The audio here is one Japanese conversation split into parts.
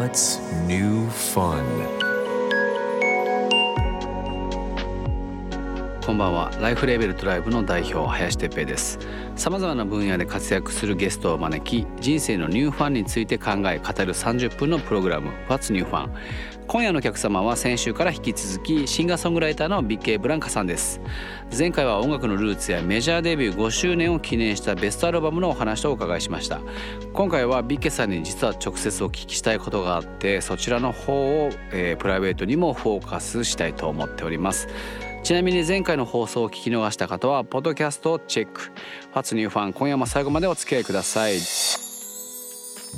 What's new fun? こんばんは。ライフレーベルトライブの代表林哲平です。さまざまな分野で活躍するゲストを招き人生のニューファンについて考え語る30分のプログラム What's New Fun 今夜のお客様は先週から引き続きシンガーソングライターの BK ブランカさんです。前回は音楽のルーツやメジャーデビュー5周年を記念したベストアルバムのお話をお伺いしました。今回は BK さんに実は直接お聞きしたいことがあってそちらの方を、えープライベートにもフォーカスしたいと思っております。ちなみに前回の放送を聞き逃した方はポッドキャストをチェックファツニューファン今夜も最後までお付き合いください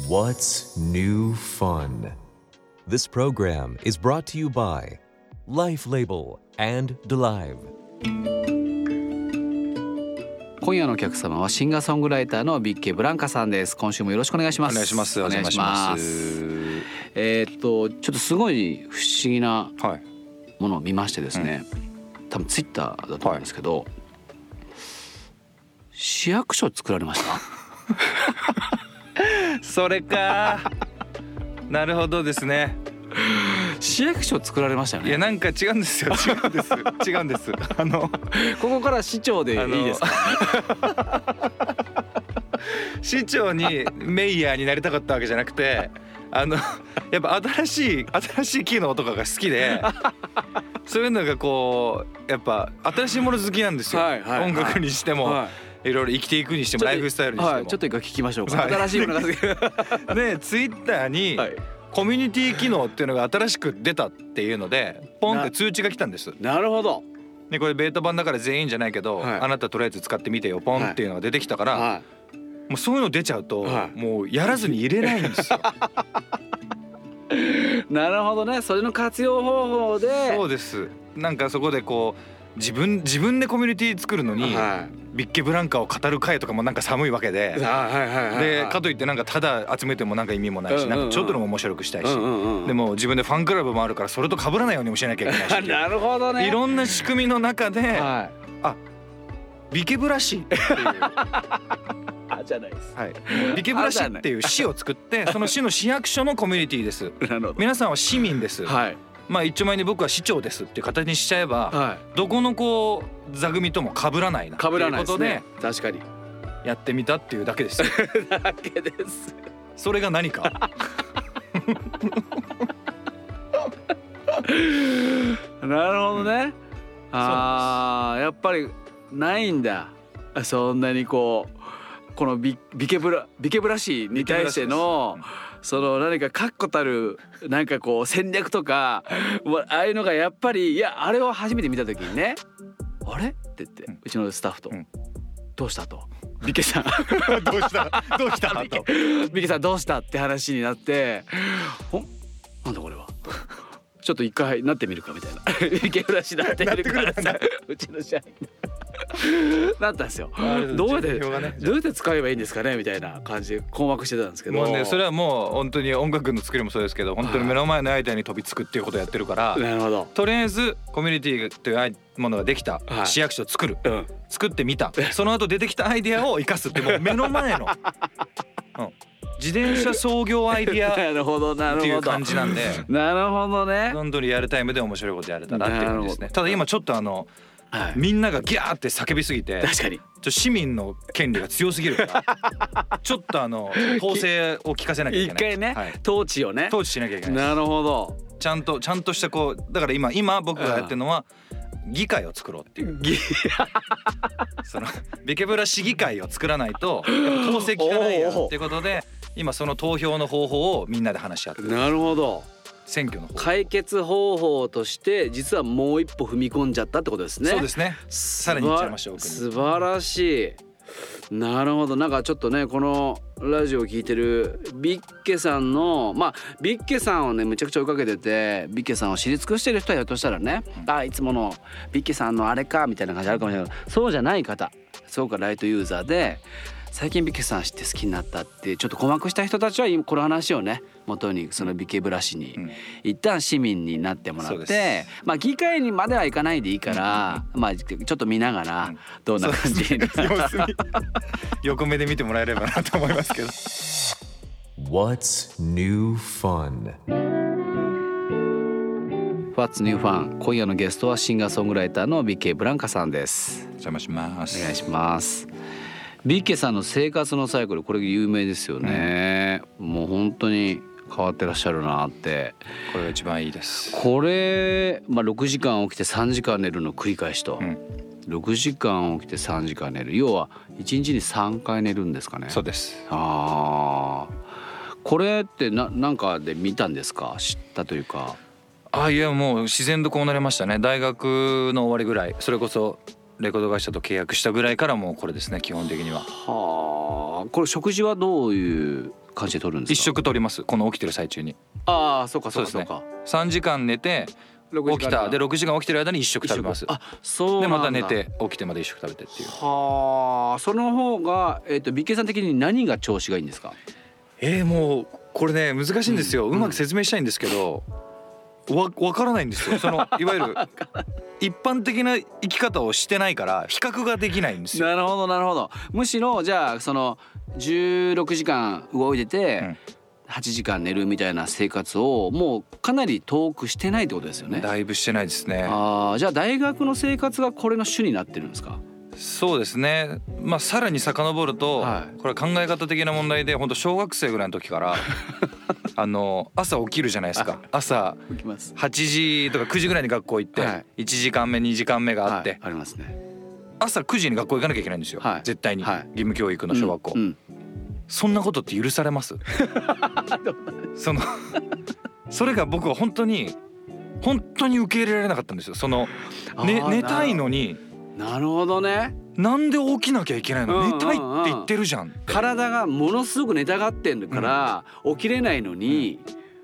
What's new fun? This program is brought to you by Life Label and Delive. 今夜のお客様はシンガーソングライターのビッケブランカさんです今週もよろしくお願いしますお願いします。お願いしますえーっとちょっとすごい不思議なはい。ものを見ましてですね、多分ツイッターだと思うんですけど、市役所作られました？それか。なるほどですね。市役所作られましたよね？いやなんか違うんですよ。違うんです。違うんです。あのここから市長でいいですか？市長にメイヤーになりたかったわけじゃなくて、あのやっぱ新しい新しい機能とかが好きで。そういうのがこうやっぱ新しいもの好きなんですよ、はいはいはい。音楽にしても、はい。い、ろいろ生きていくにしてもライフスタイルにしても、はい、ちょっと一回聞きましょうか、はい新しいものが好き。でツイッターに、はい。コミュニティ機能っていうのが新しく出たっていうのでポンって通知が来たんです。なるほど。でこれベータ版だから全員じゃないけど、はい。あなたとりあえず使ってみてよポンっていうのが出てきたから、はもうそういうの出ちゃうと、はい。もうやらずに入れないんですよ。い なるほどね。それの活用方法で。そうです。なんかそこでこう自分自分でコミュニティ作るのに、はビッケブランカを語る会とかもなんか寒いわけいで。でかといってなんかただ集めてもなんか意味もないし、なんかちょっとでも面白くしたいし、でも自分でファンクラブもあるからそれと被らないようにもしなきゃいけないし。なるほどね。いろんな仕組みの中で、はい。ビケブラ市っていう、あじゃないです。はい、ビケブラ市っていう市を作ってその市の市役所のコミュニティです。なるほど。皆さんは市民です、はい。まあ一丁前に僕は市長ですっていう形にしちゃえば、はどこのこう座組とも被らないなってい被らないことで確かに。やってみたっていうだけですよ。だけです。それが何か？なるほどね。あーやっぱりないんだ。そんなにこうこのビビケブラビケブラシに対してのその何か確固たるなんかこう戦略とかああいうのがやっぱりいやあれを初めて見た時にね「あれ?」って言ってうちのスタッフと。うん「どうした? 」と「ビケさん。どうした？どうした？と。ビケさんどうした?」って話になって「おなんだこれは」とちょっと一回なってみるかみたいな。ビケブラシなってみるからさ。うちの社員 なったんですよ。どうやってねどうやって使えばいいんですかねみたいな感じで困惑してたんですけど。もうねそれはもう本当に音楽の作りもそうですけど本当に目の前のアイデアに飛びつくっていうことをやってるからなるほど。とりあえずコミュニティというものができたはい。市役所を作るうん。作ってみたその後出てきたアイデアを生かすってもう目の前の、うん、自転車創業アイデアっ なるほどなるていうほど感じなんで。なるほどね。どんどんリアルタイムで面白いことやれたらっていう感じですね。ただ今ちょっとあのはい。みんながギャーって叫びすぎて確かに。市民の権利が強すぎる。か らちょっとあの統制を聞かせなきゃいけない。一回ねはい、統治をね。統治しなきゃいけない。なるほど。ちゃんとちゃんとしたこうだから今今僕がやってるのは議会を作ろうっていう。ぎ そのビケブラ市議会を作らないと統制効かないよっていうことで今その投票の方法をみんなで話し合ってる。なるほど選挙の解決方法として実はもう一歩踏み込んじゃったってことですね。そうですね。さらに行っちゃいましょう素晴らしい。なるほど。なんかちょっとねこのラジオを聞いてるビッケさんのまあビッケさんをねむちゃくちゃ追いかけててビッケさんを知り尽くしてる人はひょっとしたらね、あいつものビッケさんのあれかみたいな感じあるかもしれない。けどそうじゃない方。すごくライトユーザーで最近ビッケさん知って好きになったってちょっと困惑した人たちは今この話をね元にそのビケブラシにうん一旦市民になってもらそうでってまあ議会にまでは行かないでいいからまあちょっと見ながらうんどんな感じに横目で見てもらえればなと思いますけど What's new fun? What's New Fun 今夜のゲストはシンガーソングライターの BK ブランカさんですお邪魔しますお願いします BK さんの生活のサイクルこれ有名ですよね、もう本当に変わってらっしゃるなって。これが一番いいです。これ、まあ、6時間起きて3時間寝るの繰り返しと、うん。6時間起きて3時間寝る。要は1日に3回寝るんですかね。そうです。ああこれってななんかで見たんですか？知ったというか。あいやもう自然とこうなりましたね。大学の終わりぐらい。それこそレコード会社と契約したぐらいからもうこれですね基本的には。はあ。これ食事はどういう感じで取るんです一か食取ります。この起きてる最中に。ああそうかそうかそうそうですね。か3時間寝て起きた。で6時間起きてる間に一食食べます。あそうなんだ。でまた寝て起きてまで一食食べてっていう。はあ。その方がえっ、と美形さん的に何が調子がいいんですか？えー、もうこれね難しいんですよ、うまく説明したいんですけどわ分からないんですよ。そのいわゆる一般的な生き方をしてないから比較ができないんですよ。なるほどなるほど。むしろじゃあその16時間動いてて、うん。8時間寝るみたいな生活をもうかなり遠くしてないってことですよね。だいぶしてないですね。ああじゃあ大学の生活がこれの主になってるんですか？そうですね。まあさらに遡ると、はい。これは考え方的な問題で本当小学生ぐらいの時から あの朝起きるじゃないですか。朝いきます。8時とか9時ぐらいに学校行って、はい。1時間目2時間目があって、はいありますね。朝9時に学校行かなきゃいけないんですよ、はい。絶対に、はい。義務教育の小学校、そんなことって許されます？そのそれが僕は本当に本当に受け入れられなかったんですよ。その、ね、寝たいのになるほどね。なんで起きなきゃいけないの、うんうんうん。寝たいって言ってるじゃん。体がものすごく寝たがってるから、起きれないのに、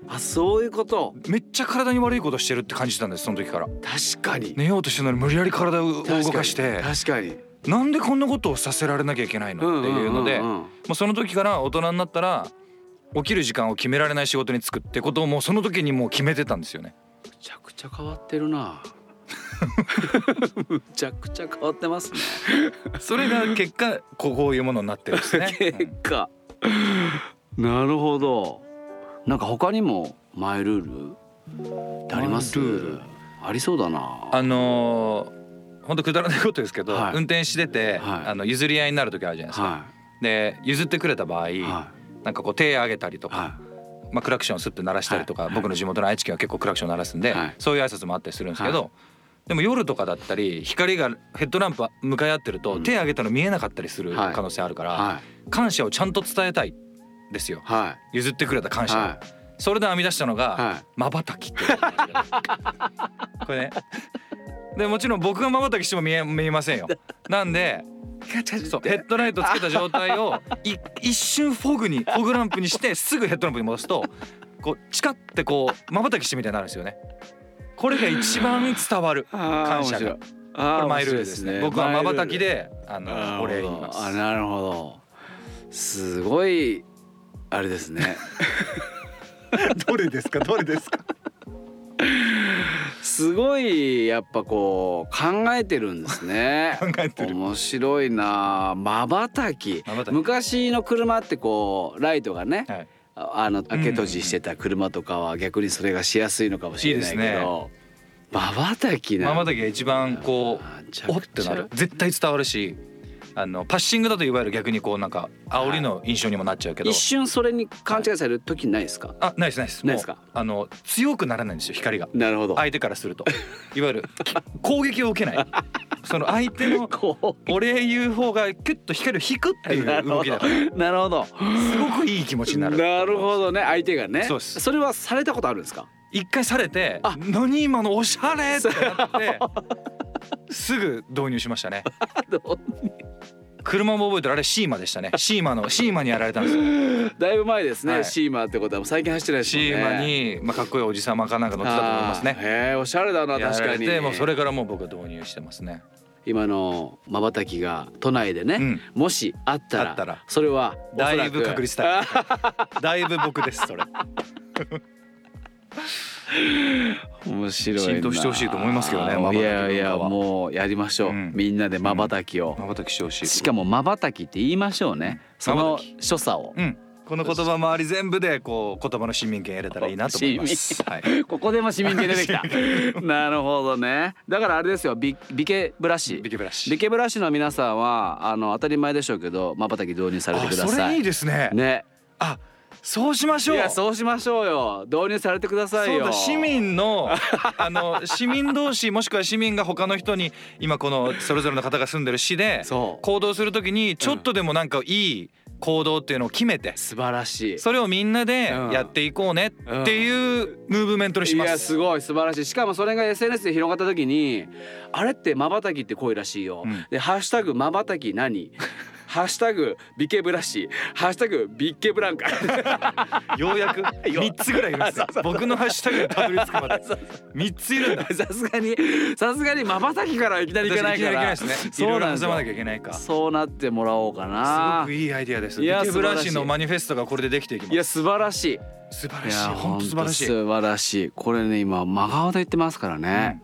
あそういうこと。めっちゃ体に悪いことしてるって感じたんですその時から。確かに。寝ようとしてるのに無理やり体を動かして。確かに。なんでこんなことをさせられなきゃいけないの？っていうのでんん。んんもうその時から大人になったら起きる時間を決められない仕事に就くってことをもうその時にもう決めてたんですよね。むちゃくちゃ変わってるなむちゃくちゃ変わってますね。それが結果こういうものになってるんですね。結果。なるほど。なんか他にもマイルールってあります？マイルール。ありそうだな。あのー本当くだらないことですけど、はい。運転してて、はい。あの譲り合いになる時あるじゃないですか。はで譲ってくれた場合、い。はなんかこう手上げたりとか、まあ、クラクションをスッて鳴らしたりとか、はい。僕の地元の愛知県は結構クラクション鳴らすんで、はい。そういう挨拶もあったりするんですけど、はでも夜とかだったり光がヘッドランプ向かい合ってると、うん。手上げたの見えなかったりするはい。可能性あるから、はい。感謝をちゃんと伝えたいですよ。は譲ってくれた感謝それで編み出したのがはい。まばたきって これね。でもちろん僕がまばたきしても見え見えませんよ。なんでそうヘッドライトつけた状態をい一瞬フォグにフォグランプにしてすぐヘッドランプに戻すとこうチカってこうまばたきしてみたいになるんですよねこれが一番伝わる。あ感謝が。これマイルールですね。僕はまばたきであのお礼言います。あなるほど。すごいあれですね。どれですか？どれですか？すごいやっぱこう考えてるんですね。考えてる。面白いな。まばたき。昔の車ってこうライトがね、はい。ああの開け閉じしてた車とかは逆にそれがしやすいのかもしれないけどまばたきな。まばたきが一番こうおってなる。絶対伝わるしあのパッシングだといわゆる逆にこうなんか煽りの印象にもなっちゃうけど。一瞬それに勘違いされる時ないですか、あないですないです。ないですか？あの強くならないんですよ光が。なるほど。相手からすると。いわゆるき攻撃を受けない。その相手のこお礼言う方がキュッと光を引くっていう動きだから。うなるほど。すごくいい気持ちになる。なるほどね。相手がね。そうです。それはされたことあるんですか？一回されてあ「何今のおしゃれ!」ってなって すぐ導入しましたね。車も覚えてるあれシーマでしたね。シーマのシーマにやられたんですよ。だいぶ前ですね、はい。シーマーってことは最近走ってないですね。シーマに、まあ、かっこいいおじさまかなんか乗ってたと思いますね。へえおしゃれだなや確からにれてもうそれからもう僕は導入してますね。今のまばたきが都内でね、うん。もしあったらそれはだいぶ確率高い。だいぶ僕ですそれ面白いな。浸透してほしいと思いますけどね瞬きいやいやもうやりましょう、うん。みんなでまばたきを、まばたきしてほしいしかもまばたきって言いましょうね、その所作を、うん。この言葉周り全部でこう言葉の市民権得れたらいいなと思います。はい。ここでも市民権出てきた。なるほどね。だからあれですよ。ビビケブラシ。ビケブラシ。ビケブラシの皆さんはあの当たり前でしょうけどまばたき導入されてください。あそれいいですね。ね。あそうしましょ。いうやそうしましょうよ。導入されてくださいよ。市民の あの市民同士もしくは市民が他の人に今このそれぞれの方が住んでる市で行動するときにちょっとでもなんかいい行動っていうのを決めて素晴らしい。それをみんなでやっていこうねっていうムーブメントにしまいやす。すごい素晴らしい。しかもそれが SNS で広がった時にあれってまばたきって声らしいよ、うん。で「ハッシュタグまばたき何?」ハッシュタグビケブラシ。ハッシュタグビッケブランカ。ようやく？三つぐらいいるんですよ。僕のハッシュタグでたどり着くまで。三ついるんだ。さすがにさすがにまばたきからいきなりいけないからそうなん挟まなきゃいけないか。すそうなってもらおうかな。ごくいいアイディアです。いやビケブラシのマニフェストがこれでできていきます。いや素晴らしい。素晴らしい。本当素晴らしい。素晴らしい。これね今真顔で言ってますからね、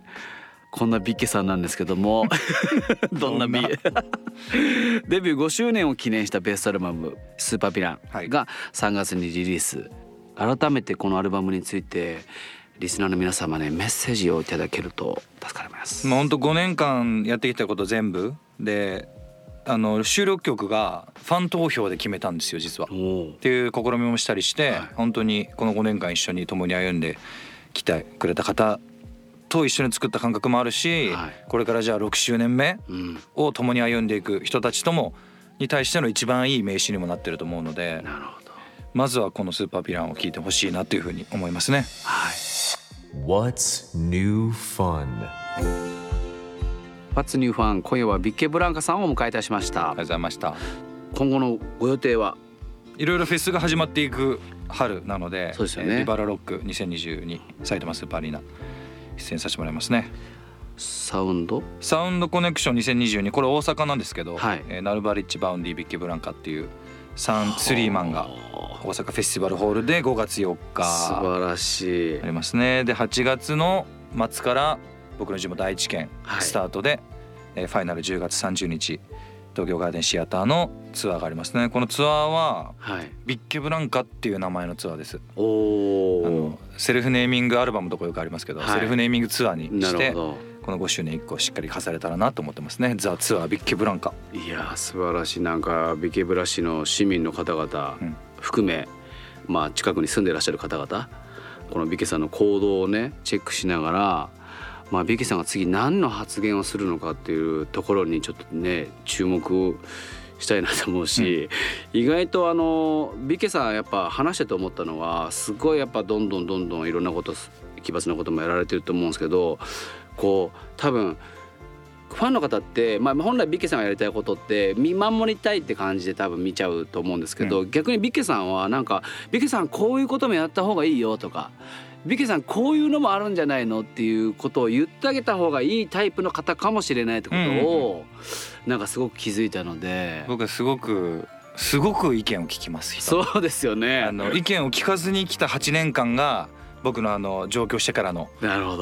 こんなビッケさんなんですけども。どんなビ デビュー5周年を記念したベストアルバム「スーパーヴィラはい。ン」が3月にリリース。改めてこのアルバムについてリスナーの皆様ねメッセージをいただけると助かります。まあ本当5年間やってきたこと全部。であの収録曲がファン投票で決めたんですよ実は。っていう試みもしたりして、はい。本当にこの5年間一緒に共に歩んできてくれた方と一緒に作った感覚もあるし、はい。これからじゃあ6周年目うん。を共に歩んでいく人たちともに対しての一番いい名刺にもなってると思うのでなるほど。まずはこの「スーパーヴィラン」を聴いてほしいなというふうに思いますね。はい。What's new fun? What's New Fun? 今夜はビッケブランカさんをお迎えいたしました。ありがとうございました。今後のご予定はいろいろフェスが始まっていく春なのでそうですよね。えービバラロック2022埼玉スーパーアリーナ出演させてもらいますね。サウンド？サウンドコネクション2022これ大阪なんですけど、はい。えーナルバリッチ・バウンディ・ビッケブランカっていうサンスリーマンが大阪フェスティバルホールで5月4素日晴らしい。ありますね。で8月の末から僕の地元愛知県はい。スタートで、えーファイナル10月30日東京ガーデンシアターのツアーがありますね。このツアーははい。ビッケブランカっていう名前のツアーです。おおあのセルフネーミングアルバムとかよくありますけど、はい。セルフネーミングツアーにしてこの5周年1個しっかり飾れたらなと思ってますね。ザ・ツアービッケブランカ。いやー素晴らしい。なんかビケブラシの市民の方々うん。含め、まあ近くに住んでいらっしゃる方々このビケさんの行動をねチェックしながら、まあ、ビケさんが次何の発言をするのかっていうところにちょっとね注目したいなと思うし、意外とあのビケさんやっぱ話してて思ったのはすごいやっぱどんどんどんどんいろんなこと奇抜なこともやられてると思うんですけどこう多分ファンの方って、まあ、本来ビッケさんがやりたいことって見守りたいって感じで多分見ちゃうと思うんですけど、逆にビッケさんはなんか「ビッケさんこういうこともやった方がいいよ」とか「ビッケさんこういうのもあるんじゃないの?」っていうことを言ってあげた方がいいタイプの方かもしれないってことを、なんかすごく気づいたので。僕はすごくすごく意見を聞きます人。そうですよね。あの意見を聞かずに来た8年間が僕のあの上京してからの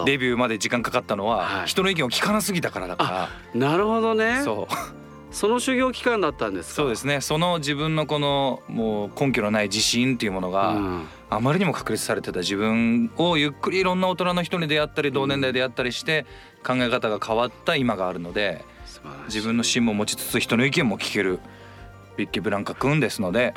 デビューまで時間かかったのは、はい。人の意見を聞かなすぎたからだかなるほどね。らそう。その修行期間だったんですか？そうですね。その自分のこのもう根拠のない自信っていうものが、うんあまりにも確立されてた自分をゆっくりいろんな大人の人に出会ったり同年代で出会ったりして考え方が変わった今があるので自分の芯も持ちつつ人の意見も聞けるビッケブランカくんですので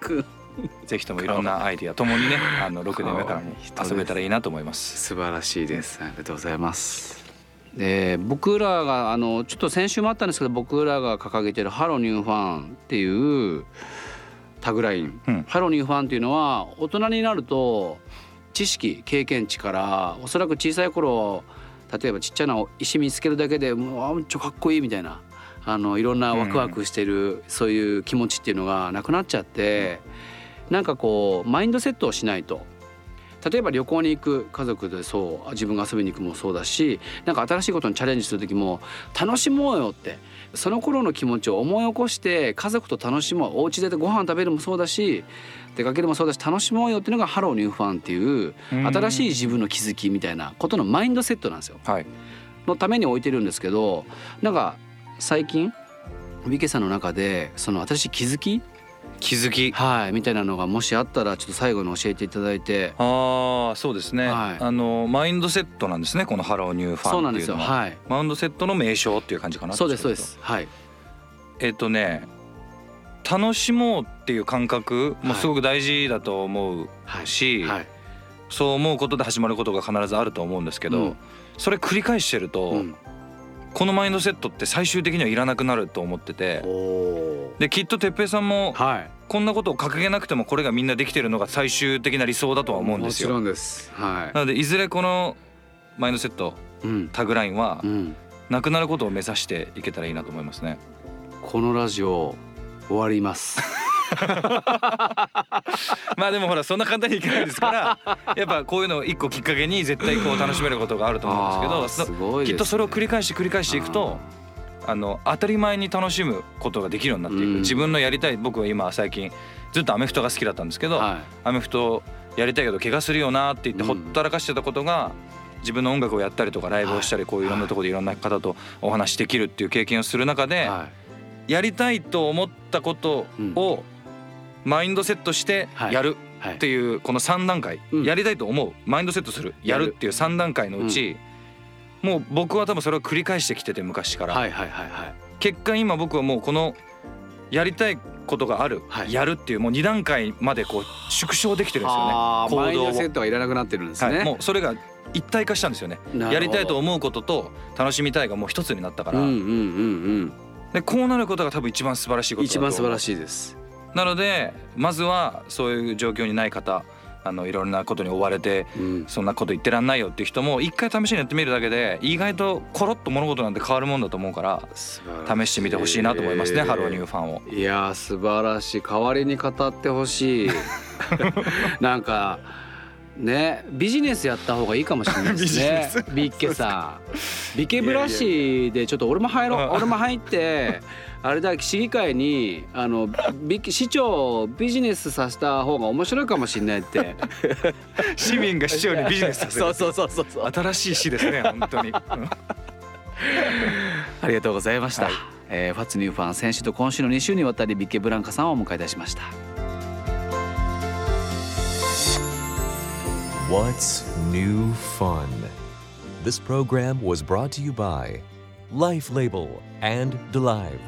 く ぜひともいろんなアイディアともにねあの6年目からも遊べたらいいなと思います。素晴らしいです。ありがとうございます。で僕らがあのちょっと先週もあったんですけど僕らが掲げてる「ハローニューファン」っていうタグライン、うん。 Hello New Fun っていうのは大人になると知識経験値からおそらく小さい頃例えばちっちゃな石見つけるだけでもうあめっちゃかっこいいみたいなあのいろんなワクワクしてる、そういう気持ちっていうのがなくなっちゃって、なんかこうマインドセットをしないと例えば旅行に行く家族でそう自分が遊びに行くもそうだしなんか新しいことにチャレンジする時も楽しもうよって。その頃の気持ちを思い起こして家族と楽しもうお家でご飯食べるもそうだし出かけるもそうだし楽しもうよっていうのが Hello New Fun っていううん。新しい自分の気づきみたいなことのマインドセットなんですよ。はい、のために置いてるんですけどなんか最近ビッケさんの中でその新しい気づき気づき。はいみたいなのがもしあったらちょっと最後に教えていただいて。ああそうですね、はい。あのマインドセットなんですねこの Hello New Fun そうなんですよっていうのは。はい。マインドセットの名称っていう感じかな。そうですそうです。はい。えっとね楽しもうっていう感覚もすごく大事だと思うはい。し、はい。そう思うことで始まることが必ずあると思うんですけど、うん。それ繰り返してると、うんこのマインドセットって最終的にはいらなくなると思ってて。おできっと哲平さんもはい。こんなことを掲げなくてもこれがみんなできてるのが最終的な理想だとは思うんですよ。もちろんです。はなのでいずれこのマインドセットいうん。タグラインはうん。なくなることを目指していけたらいいなと思いますね。このラジオ終わります まあでもほらそんな簡単にいけないですからやっぱこういうのを一個きっかけに絶対こう楽しめることがあると思うんですけどね。きっとそれを繰り返し繰り返していくとあの当たり前に楽しむことができるようになっていく、うん。自分のやりたい僕は今最近ずっとアメフトが好きだったんですけど、はアメフトやりたいけど怪我するよなって言ってうん。ほったらかしてたことが自分の音楽をやったりとかライブをしたりこういういろんなところでいろんな方とお話しできるっていう経験をする中いではやりたいと思ったことをマインドセットしてやるっていうこの3段階。うん。やりたいと思う。マインドセットする。やる。っていう3段階のうちもう僕は多分それを繰り返してきてて昔から。結果今僕はもうこのやりたいことがある、はい。やるっていうもう2段階までこう縮小できてるんですよね。あーマインドセットがいらなくなってるんですね、はい、もうそれが一体化したんですよね。やりたいと思うことと楽しみたいがもう一つになったから、うんうんうんでこうなることが多分一番素晴らしいこうんとだと一番素晴らしいですなのでまずはそういう状況にない方あのいろんなことに追われてうん。そんなこと言ってらんないよっていう人も一回試しにやってみるだけで意外とコロッと物事なんて変わるもんだと思うから試してみてほしいなと思いますね、ハローニューファンを。いやー素晴らしい。代わりに語ってほしい。なんかねビジネスやった方がいいかもしれないですね。ビッケさん。ビケブラシでちょっと俺も入ろう。うん俺も入って あれだ市議会にあのビ市長をビジネスさせた方が面白いかもしれないって。市民が市長にビジネスさせる。そうそうそうそう新しい市ですね本当に。うん。ありがとうございました、はい。えーファッツニューファン先週と今週の2週にわたりビッケブランカさんをお迎えいたしました What's New Fun? This program was brought to you by Life Label and DeLive.